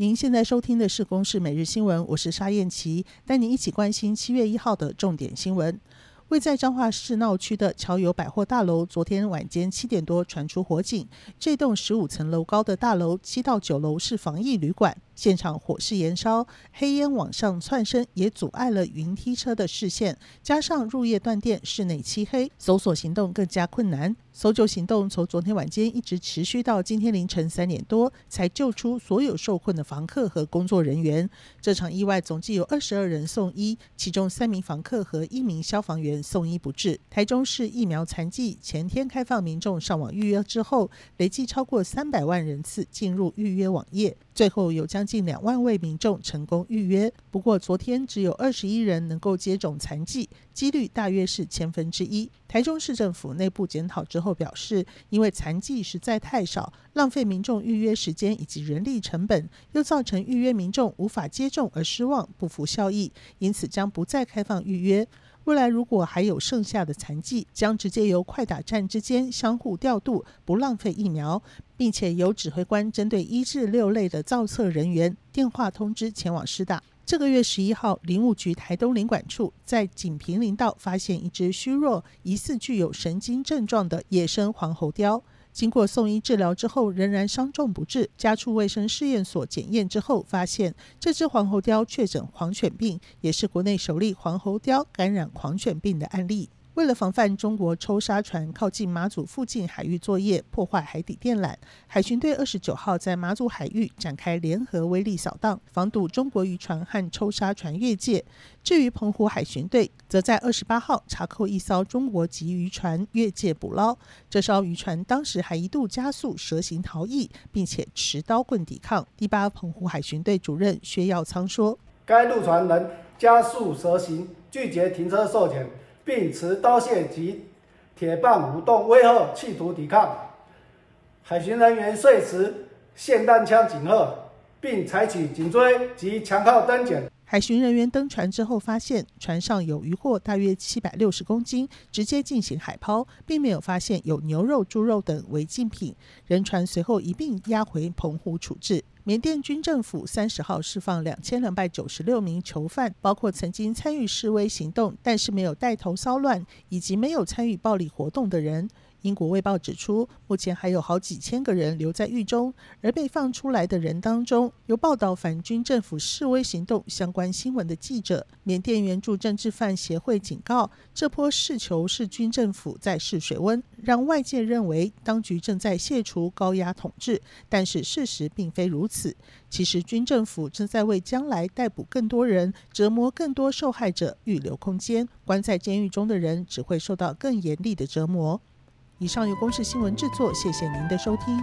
您现在收听的是《公视每日新闻》，我是沙燕琪，带您一起关心七月一号的重点新闻。位在彰化市闹区的侨友百货大楼，昨天晚间七点多传出火警。这栋十五层楼高的大楼，七到九楼是防疫旅馆。现场火势延烧，黑烟往上窜升，也阻碍了云梯车的视线。加上入夜断电，室内漆黑，搜索行动更加困难。搜救行动从昨天晚间一直持续到今天凌晨三点多，才救出所有受困的房客和工作人员。这场意外总计有二十二人送医，其中三名房客和一名消防员送医不治。台中市疫苗残剂前天开放民众上网预约之后，累计超过三百万人次进入预约网页。最后有将近两万位民众成功预约，不过昨天只有二十一人能够接种残疾，几率大约是千分之一。台中市政府内部检讨之后表示，因为残疾实在太少，浪费民众预约时间以及人力成本，又造成预约民众无法接种而失望，不服效益，因此将不再开放预约。未来如果还有剩下的残剂，将直接由快打站之间相互调度，不浪费疫苗，并且由指挥官针对一至六类的造册人员电话通知前往师大。这个月十一号，林务局台东领馆处在锦屏林道发现一只虚弱、疑似具有神经症状的野生黄喉貂。经过送医治疗之后，仍然伤重不治。家畜卫生试验所检验之后，发现这只黄喉貂确诊狂犬病，也是国内首例黄喉貂感染狂犬病的案例。为了防范中国抽沙船靠近马祖附近海域作业，破坏海底电缆，海巡队二十九号在马祖海域展开联合威力扫荡，防堵中国渔船和抽沙船越界。至于澎湖海巡队，则在二十八号查扣一艘中国籍渔船越界捕捞，这艘渔船当时还一度加速蛇行逃逸，并且持刀棍抵抗。第八澎湖海巡队主任薛耀仓说：“该陆船能加速蛇行，拒绝停车受检。”并持刀械及铁棒舞动威吓，企图抵抗。海巡人员遂持霰弹枪警吓，并采取紧追及强靠登检。海巡人员登船之后，发现船上有渔获大约七百六十公斤，直接进行海抛，并没有发现有牛肉、猪肉等违禁品。人船随后一并押回澎湖处置。缅甸军政府三十号释放两千两百九十六名囚犯，包括曾经参与示威行动，但是没有带头骚乱，以及没有参与暴力活动的人。英国卫报指出，目前还有好几千个人留在狱中，而被放出来的人当中，有报道反军政府示威行动相关新闻的记者。缅甸援助政治犯协会警告，这波试囚是军政府在试水温，让外界认为当局正在卸除高压统治，但是事实并非如此。其实军政府正在为将来逮捕更多人、折磨更多受害者预留空间。关在监狱中的人只会受到更严厉的折磨。以上由公视新闻制作，谢谢您的收听。